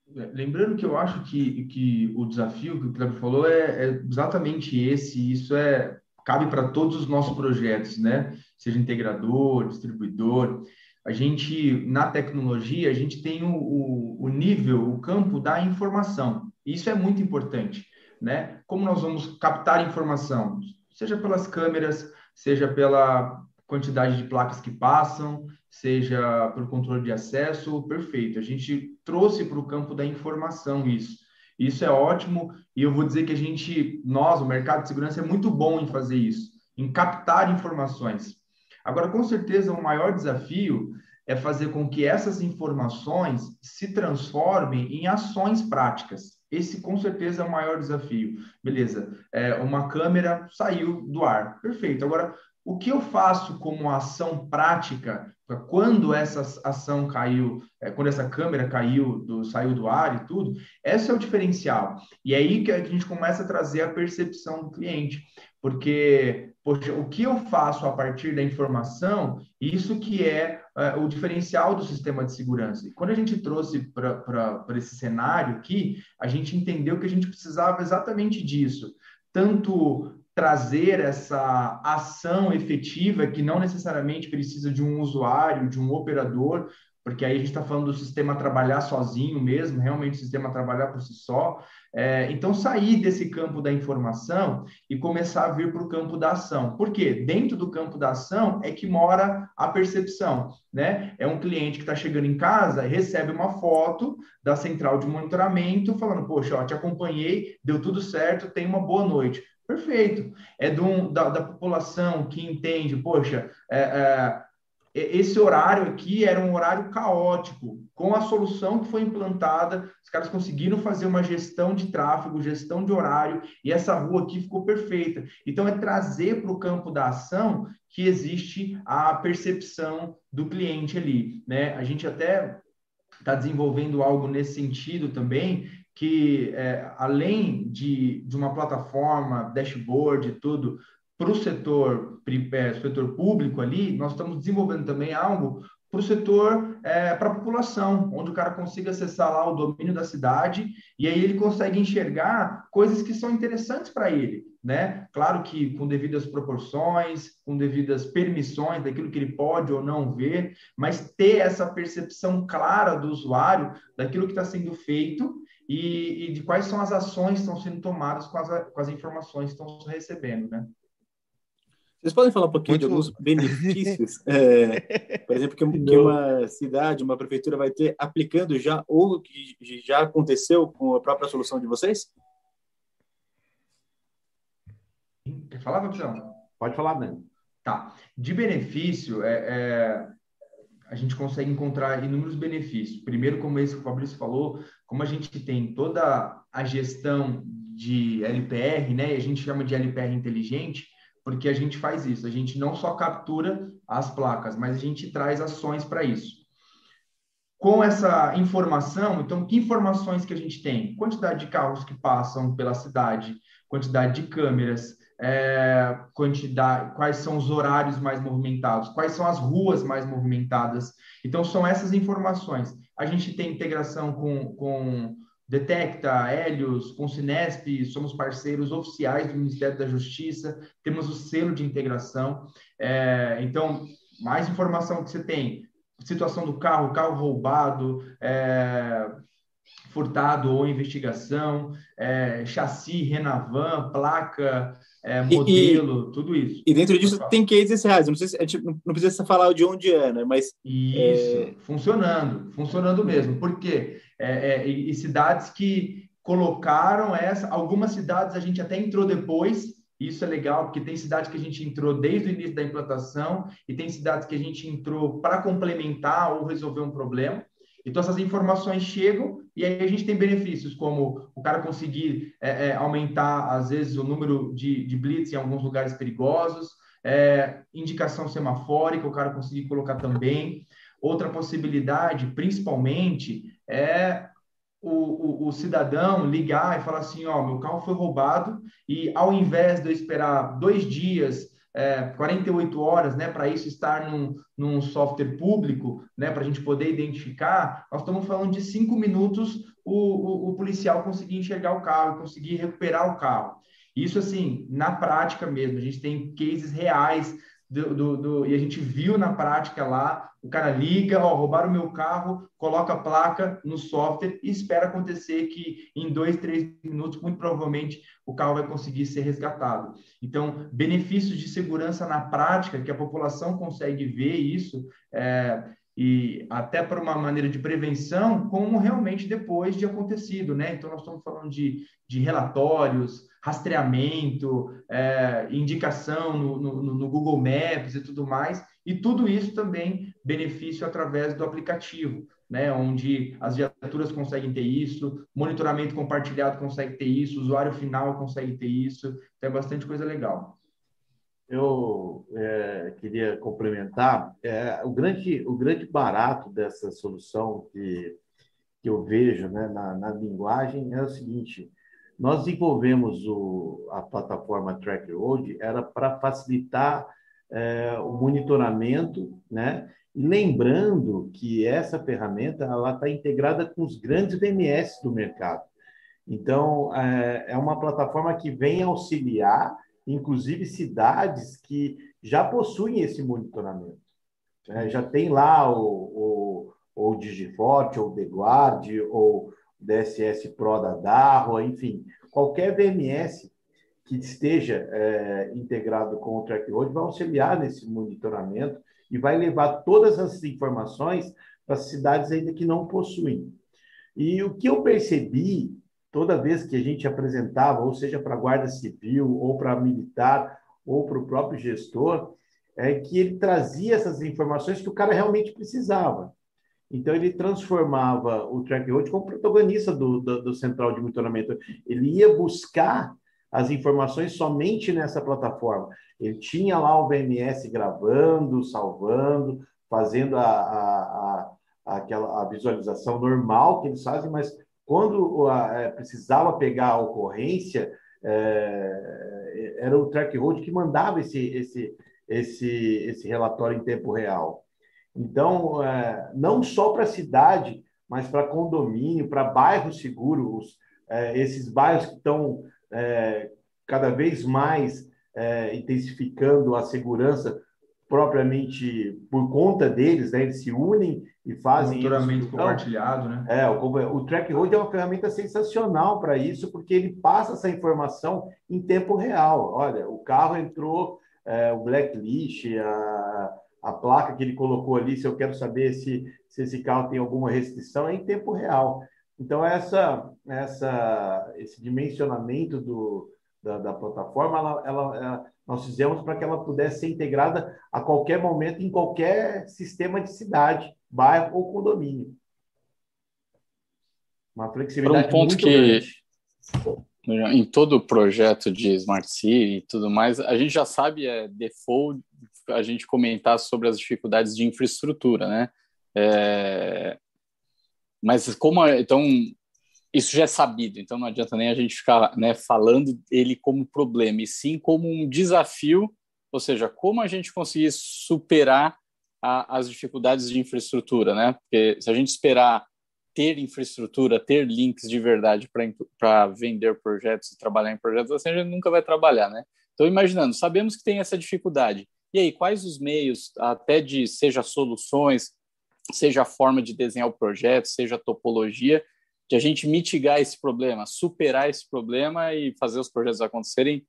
Lembrando que eu acho que, que o desafio que o Cleber falou é, é exatamente esse, isso é cabe para todos os nossos projetos, né? Seja integrador, distribuidor. A gente, na tecnologia, a gente tem o, o, o nível, o campo da informação. Isso é muito importante, né? Como nós vamos captar informação? Seja pelas câmeras, seja pela quantidade de placas que passam, seja pelo controle de acesso, perfeito. A gente trouxe para o campo da informação isso. Isso é ótimo e eu vou dizer que a gente, nós, o mercado de segurança, é muito bom em fazer isso, em captar informações. Agora, com certeza, o maior desafio é fazer com que essas informações se transformem em ações práticas. Esse, com certeza, é o maior desafio. Beleza, é, uma câmera saiu do ar. Perfeito. Agora, o que eu faço como ação prática quando essa ação caiu, é, quando essa câmera caiu, do, saiu do ar e tudo, esse é o diferencial. E é aí que a gente começa a trazer a percepção do cliente, porque poxa, o que eu faço a partir da informação, isso que é, é o diferencial do sistema de segurança. E quando a gente trouxe para esse cenário aqui, a gente entendeu que a gente precisava exatamente disso tanto trazer essa ação efetiva que não necessariamente precisa de um usuário, de um operador, porque aí a gente está falando do sistema trabalhar sozinho mesmo, realmente o sistema trabalhar por si só. É, então, sair desse campo da informação e começar a vir para o campo da ação. Por quê? Dentro do campo da ação é que mora a percepção. Né? É um cliente que está chegando em casa recebe uma foto da central de monitoramento falando, poxa, ó, te acompanhei, deu tudo certo, tenha uma boa noite. Perfeito. É um, da, da, população que entende, poxa, é, é, esse horário aqui era um horário caótico. Com a solução que foi implantada, os caras conseguiram fazer uma gestão de tráfego, gestão de horário, e essa rua aqui ficou perfeita. Então, é trazer para o campo da ação que existe a percepção do cliente ali. Né? A gente até está desenvolvendo algo nesse sentido também, que é, além de, de uma plataforma, dashboard e tudo, para o setor, é, setor público ali, nós estamos desenvolvendo também algo para o setor, é, para a população, onde o cara consiga acessar lá o domínio da cidade e aí ele consegue enxergar coisas que são interessantes para ele né? Claro que com devidas proporções, com devidas permissões daquilo que ele pode ou não ver, mas ter essa percepção clara do usuário daquilo que está sendo feito e, e, de quais são as ações que estão sendo tomadas com as, com as informações que estão recebendo, né? Vocês podem falar um pouquinho Muito de alguns benefícios, é, por exemplo, que, que, uma cidade, uma prefeitura vai ter aplicando já ou que já aconteceu com a própria solução de vocês? Quer falar, Fabrizão? Pode falar, Dani. Tá. De benefício, é, é, a gente consegue encontrar inúmeros benefícios. Primeiro, como esse que o Fabrício falou, como a gente tem toda a gestão de LPR, né? A gente chama de LPR inteligente, porque a gente faz isso. A gente não só captura as placas, mas a gente traz ações para isso. Com essa informação, então, que informações que a gente tem? Quantidade de carros que passam pela cidade, quantidade de câmeras, é, quantidade, quais são os horários mais movimentados, quais são as ruas mais movimentadas. Então, são essas informações. A gente tem integração com, com Detecta, Helios, com Cinesp, somos parceiros oficiais do Ministério da Justiça, temos o selo de integração. É, então, mais informação que você tem, situação do carro, carro roubado, é, furtado ou investigação, é, chassi, Renavan, placa, é, modelo, e, tudo isso. E dentro disso tem cases reais. Não, sei se, a gente não precisa falar de onde é, né? Mas. Isso, é... funcionando, funcionando mesmo. Por quê? É, é, e, e cidades que colocaram essa. Algumas cidades a gente até entrou depois, isso é legal, porque tem cidades que a gente entrou desde o início da implantação e tem cidades que a gente entrou para complementar ou resolver um problema. Então, essas informações chegam e aí a gente tem benefícios, como o cara conseguir é, é, aumentar, às vezes, o número de, de blitz em alguns lugares perigosos, é, indicação semafórica, o cara conseguir colocar também. Outra possibilidade, principalmente, é o, o, o, cidadão ligar e falar assim: ó, meu carro foi roubado, e ao invés de eu esperar dois dias é, 48 horas, né, para isso estar num, num software público, né, para a gente poder identificar, nós estamos falando de cinco minutos o, o, o, policial conseguir enxergar o carro, conseguir recuperar o carro. Isso, assim, na prática mesmo, a gente tem cases reais do, do, do, e a gente viu na prática lá, o cara liga, ó, roubaram o meu carro, coloca a placa no software e espera acontecer que em dois, três minutos, muito provavelmente, o carro vai conseguir ser resgatado. Então, benefícios de segurança na prática, que a população consegue ver isso, é, e até para uma maneira de prevenção, como realmente depois de acontecido, né? Então, nós estamos falando de, de relatórios, rastreamento, é, indicação no, no, no, Google Maps e tudo mais, e tudo isso também benefício através do aplicativo, né, onde as viaturas conseguem ter isso, monitoramento compartilhado consegue ter isso, usuário final consegue ter isso, então é bastante coisa legal. Eu é, queria complementar é, o grande o grande barato dessa solução que, que eu vejo né, na, na linguagem é o seguinte: nós desenvolvemos o, a plataforma Track Road era para facilitar é, o monitoramento, né? E lembrando que essa ferramenta ela está integrada com os grandes VMS do mercado. Então é, é uma plataforma que vem auxiliar, inclusive cidades que já possuem esse monitoramento. É, já tem lá o, o, o Digiforte, ou o DeGuard, ou DSS Pro da Darro, enfim, qualquer VMS que esteja é, integrado com o TrackRoad vai auxiliar nesse monitoramento e vai levar todas as informações para cidades ainda que não possuem. E o que eu percebi toda vez que a gente apresentava, ou seja para a Guarda Civil, ou para militar, ou para o próprio gestor, é que ele trazia essas informações que o cara realmente precisava. Então, ele transformava o Track Road como protagonista do, do, do, central de monitoramento. Ele ia buscar as informações somente nessa plataforma. Ele tinha lá o VMS gravando, salvando, fazendo a, a, a, aquela, a visualização normal que eles fazem, mas quando a, é, precisava pegar a ocorrência, é, era o Track Road que mandava esse, esse, esse, esse relatório em tempo real. Então, é, não só para a cidade, mas para condomínio, para bairros seguros, é, esses bairros que estão é, cada vez mais é, intensificando a segurança propriamente por conta deles, né? Eles se unem e fazem isso. compartilhado, né? É, o, o Track Road é uma ferramenta sensacional para isso, porque ele passa essa informação em tempo real. Olha, o carro entrou, é, o blacklist, a, a placa que ele colocou ali, se eu quero saber se, se esse carro tem alguma restrição, é em tempo real. Então, essa, essa, esse dimensionamento do, da, da plataforma, ela, ela, ela nós fizemos para que ela pudesse ser integrada a qualquer momento em qualquer sistema de cidade, bairro ou condomínio. Uma flexibilidade um ponto muito que grande. em todo projeto de Smart City e tudo mais, a gente já sabe é default a gente comentar sobre as dificuldades de infraestrutura, né? É, mas como então isso já é sabido, então não adianta nem a gente ficar né, falando ele como problema, e sim como um desafio, ou seja, como a gente conseguir superar a, as dificuldades de infraestrutura, né? Porque se a gente esperar ter infraestrutura, ter links de verdade para vender projetos e trabalhar em projetos assim, a gente nunca vai trabalhar, né? Então, imaginando, sabemos que tem essa dificuldade. E aí, quais os meios, até de seja soluções, seja a forma de desenhar o projeto, seja a topologia, de a gente mitigar esse problema, superar esse problema e fazer os projetos acontecerem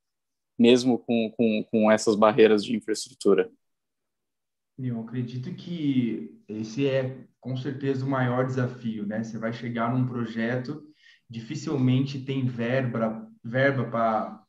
mesmo com, com, com essas barreiras de infraestrutura? Eu acredito que esse é com certeza o maior desafio, né? Você vai chegar num projeto, dificilmente tem verba verba para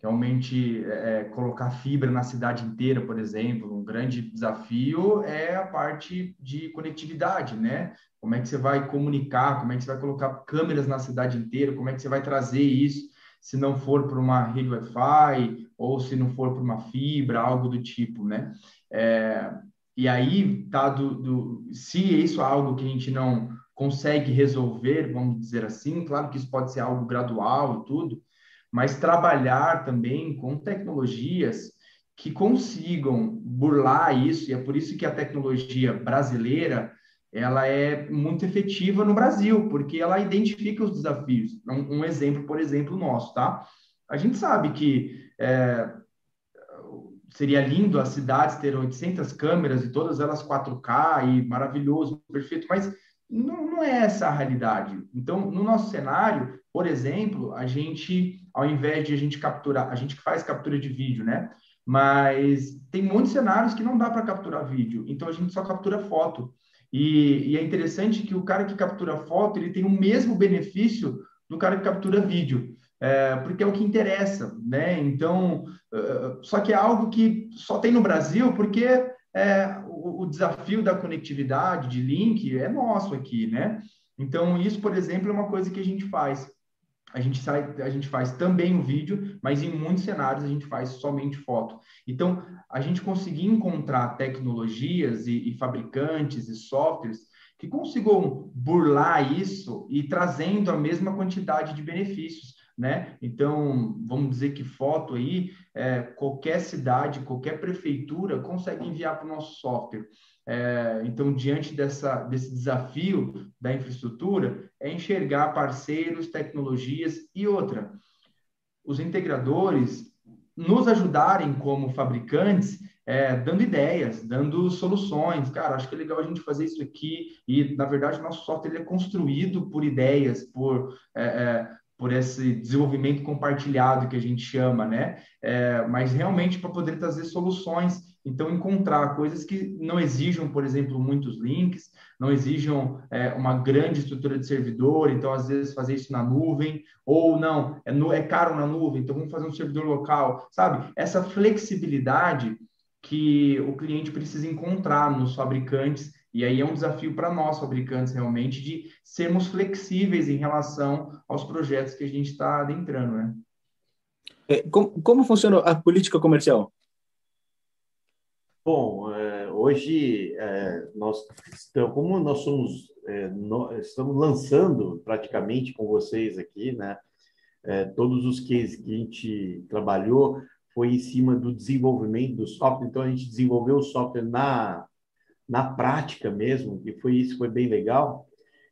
realmente é, colocar fibra na cidade inteira, por exemplo. Um grande desafio é a parte de conectividade, né? Como é que você vai comunicar, como é que você vai colocar câmeras na cidade inteira, como é que você vai trazer isso, se não for por uma rede Wi-Fi ou se não for por uma fibra, algo do tipo, né? É, e aí, tá do, do, se isso é algo que a gente não consegue resolver, vamos dizer assim, claro que isso pode ser algo gradual e tudo, mas trabalhar também com tecnologias que consigam burlar isso, e é por isso que a tecnologia brasileira ela é muito efetiva no Brasil, porque ela identifica os desafios. Um, um exemplo, por exemplo, nosso, tá? A gente sabe que é, seria lindo as cidades ter 800 câmeras e todas elas 4K e maravilhoso, perfeito, mas não, não é essa a realidade. Então, no nosso cenário, por exemplo, a gente, ao invés de a gente capturar, a gente faz captura de vídeo, né? Mas tem muitos cenários que não dá para capturar vídeo, então a gente só captura foto. E, e, é interessante que o cara que captura foto ele tem o mesmo benefício do cara que captura vídeo, é, porque é o que interessa, né? Então, uh, só que é algo que só tem no Brasil, porque é, o, o, desafio da conectividade, de link, é nosso aqui, né? Então, isso, por exemplo, é uma coisa que a gente faz. A gente, sai, a gente faz também o vídeo, mas em muitos cenários a gente faz somente foto. Então, a gente conseguir encontrar tecnologias e, e fabricantes e softwares que consigam burlar isso e trazendo a mesma quantidade de benefícios, né? Então, vamos dizer que foto aí, é, qualquer cidade, qualquer prefeitura consegue enviar para o nosso software. É, então, diante dessa, desse desafio da infraestrutura, é enxergar parceiros, tecnologias e outra. Os integradores nos ajudarem como fabricantes, é, dando ideias, dando soluções. Cara, acho que é legal a gente fazer isso aqui. E, na verdade, nosso software é construído por ideias, por, é, é, por esse desenvolvimento compartilhado que a gente chama, né? É, mas realmente para poder trazer soluções então, encontrar coisas que não exijam, por exemplo, muitos links, não exijam é, uma grande estrutura de servidor, então, às vezes, fazer isso na nuvem, ou não, é, no, é caro na nuvem, então vamos fazer um servidor local, sabe? Essa flexibilidade que o cliente precisa encontrar nos fabricantes, e aí é um desafio para nós, fabricantes, realmente, de sermos flexíveis em relação aos projetos que a gente está adentrando, né? É, como, como funciona a política comercial? Bom, é, hoje é, nós estamos, como nós somos, é, estamos lançando praticamente com vocês aqui, né? É, todos os cases que a gente trabalhou foi em cima do desenvolvimento do software. Então a gente desenvolveu o software na na prática mesmo, e foi isso foi bem legal.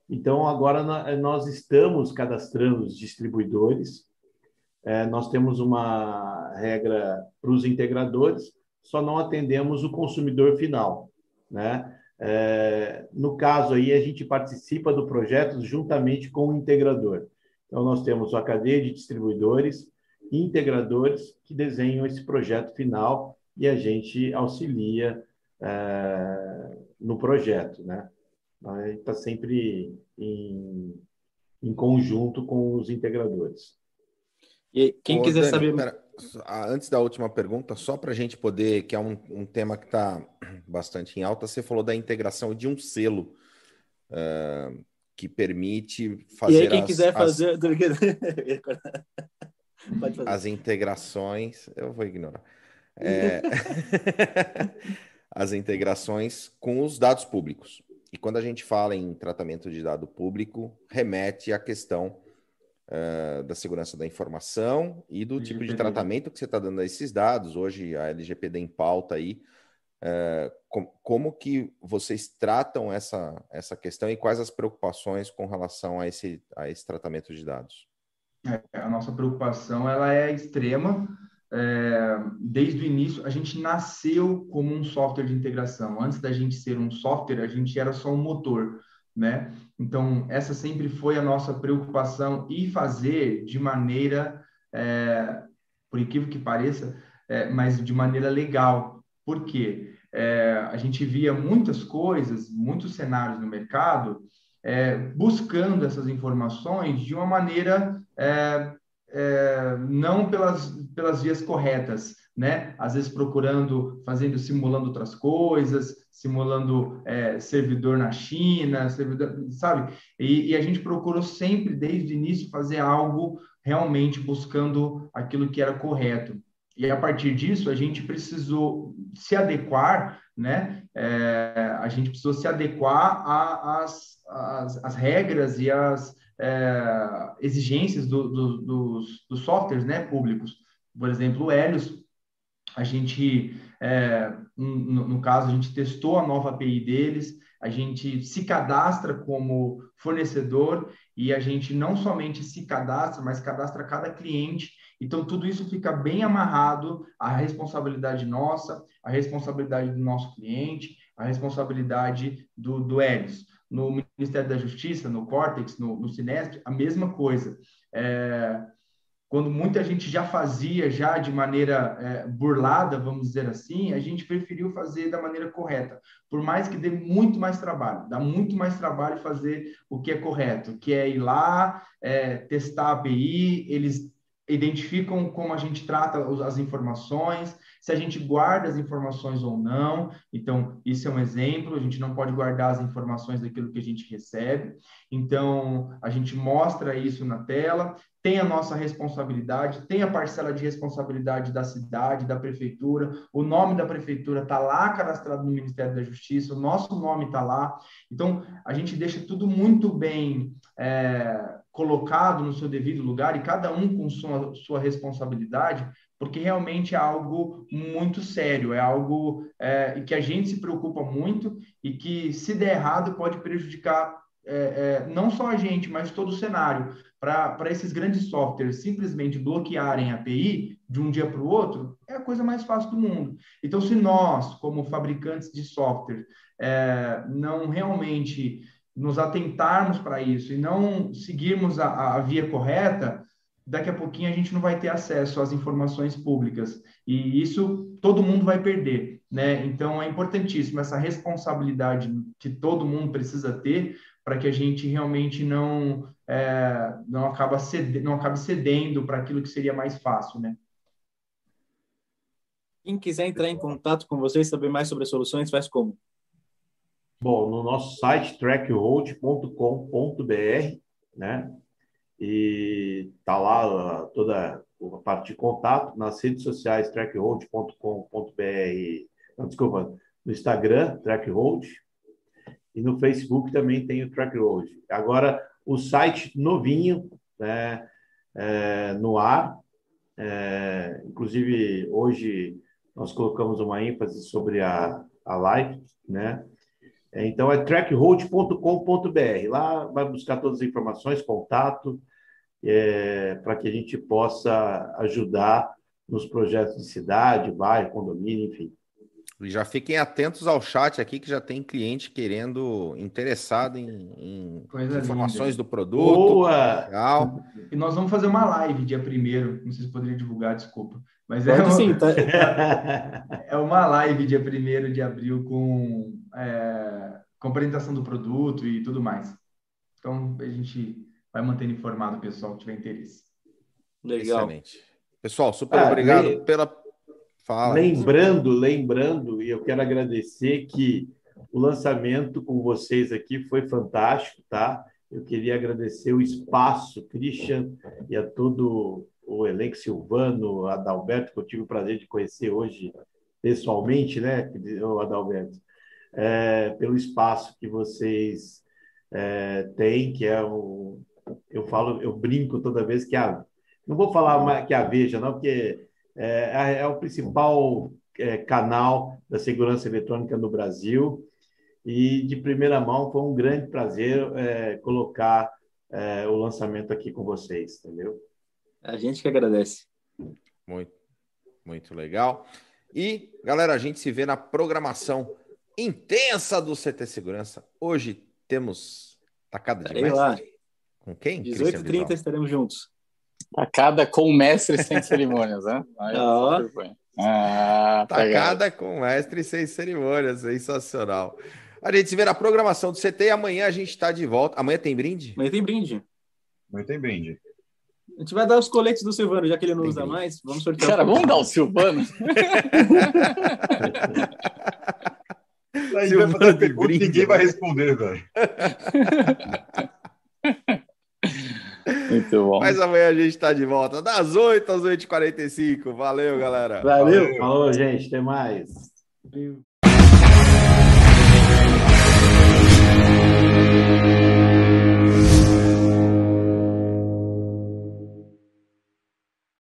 Então agora nós estamos cadastrando os distribuidores é, nós temos uma regra para os integradores, só não atendemos o consumidor final, né? É, no caso aí, a gente participa do projeto juntamente com o integrador. Então, nós temos a cadeia de distribuidores e integradores que desenham esse projeto final e a gente auxilia é, no projeto, né? Está sempre em, em conjunto com os integradores. E quem Ô, quiser Dani, saber. Pera, antes da última pergunta, só para a gente poder, que é um, um tema que está bastante em alta, você falou da integração de um selo uh, que permite fazer. E aí, quem as, quiser fazer. As... fazer. As integrações. Eu vou ignorar. É... as integrações com os dados públicos. E quando a gente fala em tratamento de dado público, remete à questão uh, da segurança da informação e do tipo de tratamento que você está dando a esses dados. Hoje a LGPD em pauta aí. Uh, com, como que vocês tratam essa, essa questão e quais as preocupações com relação a esse, a esse tratamento de dados? É, a nossa preocupação ela é extrema, é, desde o início, a gente nasceu como um software de integração. Antes da gente ser um software, a gente era só um motor, né? Então, essa sempre foi a nossa preocupação e fazer de maneira, é, por incrível que pareça, é, mas de maneira legal. Por quê? É, a gente via muitas coisas, muitos cenários no mercado, é, buscando essas informações de uma maneira é, não pelas, pelas vias corretas, né? Às vezes procurando, fazendo, simulando outras coisas, simulando é, servidor na China, servidor, sabe? E, e, a gente procurou sempre, desde o início, fazer algo realmente buscando aquilo que era correto. E a partir disso, a gente precisou se adequar, né? É, a gente precisou se adequar às, às regras e às é, exigências do, do, dos, dos, softwares né, públicos. Por exemplo, o Helios, a gente, é, no, no, caso, a gente testou a nova API deles, a gente se cadastra como fornecedor e a gente não somente se cadastra, mas cadastra cada cliente. Então, tudo isso fica bem amarrado à responsabilidade nossa, à responsabilidade do nosso cliente, à responsabilidade do, do Helios no Ministério da Justiça, no Cortex, no, no a mesma coisa. É, quando muita gente já fazia já de maneira é, burlada, vamos dizer assim, a gente preferiu fazer da maneira correta, por mais que dê muito mais trabalho, dá muito mais trabalho fazer o que é correto, que é ir lá, é, testar a API, eles identificam como a gente trata as informações, se a gente guarda as informações ou não. Então, isso é um exemplo, a gente não pode guardar as informações daquilo que a gente recebe. Então, a gente mostra isso na tela, tem a nossa responsabilidade, tem a parcela de responsabilidade da cidade, da prefeitura, o nome da prefeitura está lá cadastrado no Ministério da Justiça, o nosso nome está lá. Então, a gente deixa tudo muito bem é, colocado no seu devido lugar e cada um com sua, sua responsabilidade porque realmente é algo muito sério, é algo é, que a gente se preocupa muito e que, se der errado, pode prejudicar é, é, não só a gente, mas todo o cenário. Para esses grandes softwares simplesmente bloquearem a API de um dia para o outro, é a coisa mais fácil do mundo. Então, se nós, como fabricantes de software, é, não realmente nos atentarmos para isso e não seguirmos a, a via correta, daqui a pouquinho a gente não vai ter acesso às informações públicas e isso todo mundo vai perder, né? Então é importantíssimo essa responsabilidade que todo mundo precisa ter para que a gente realmente não é, não acaba não acabe cedendo para aquilo que seria mais fácil, né? Quem quiser entrar em contato com vocês, saber mais sobre as soluções, faz como? Bom, no nosso site trackhold.com.br, né? e tá lá toda a parte de contato nas redes sociais trackhold.com.br, não, desculpa, no Instagram trackhold e no Facebook também tem o trackhold. Agora o site novinho, né, é, no ar, é, inclusive hoje nós colocamos uma ênfase sobre a, a live, né? Então é trackhold.com.br. Lá vai buscar todas as informações, contato, é, para que a gente possa ajudar nos projetos de cidade, bairro, condomínio, enfim. E já fiquem atentos ao chat aqui, que já tem cliente querendo, interessado em, em informações linda. do produto. Boa! Legal. E nós vamos fazer uma live dia primeiro. Não sei se poderia divulgar, desculpa. Mas é, uma, sim, tá... é uma live dia primeiro de abril com, é, com apresentação do produto e tudo mais. Então, a gente vai mantendo informado o pessoal que tiver interesse. Legal. Excelente. Pessoal, super ah, obrigado pela Fala. Lembrando, lembrando, e eu quero agradecer que o lançamento com vocês aqui foi fantástico, tá? Eu queria agradecer o espaço, Christian, e a todo o elenco Silvano, Adalberto, que eu tive o prazer de conhecer hoje pessoalmente, né, o Adalberto, é, pelo espaço que vocês é, têm, que é o. Eu falo, eu brinco toda vez que a. Não vou falar que a Veja, não, porque é, é o principal é, canal da segurança eletrônica no Brasil. E de primeira mão foi um grande prazer é, colocar é, o lançamento aqui com vocês, entendeu? A gente que agradece. Muito, muito legal. E, galera, a gente se vê na programação intensa do CT Segurança. Hoje temos tacada de mestre. lá. Com quem? 18h30 estaremos juntos. Tacada com o mestre sem cerimônias, né? Aí, ah, Tacada com mestre sem cerimônias, sensacional. A gente se vê na programação do CT e amanhã a gente está de volta. Amanhã tem brinde? Amanhã tem brinde. Amanhã tem brinde. A gente vai dar os coletes do Silvano, já que ele não usa mais. Vamos sortear. Cara, vamos dar o Silvano. Aí Silvano vai fazer pergunta, ninguém vai responder, velho. Muito bom. Mas amanhã a gente está de volta, das 8 às 8h45. Valeu, galera. Valeu. Valeu. Falou, gente. Até mais.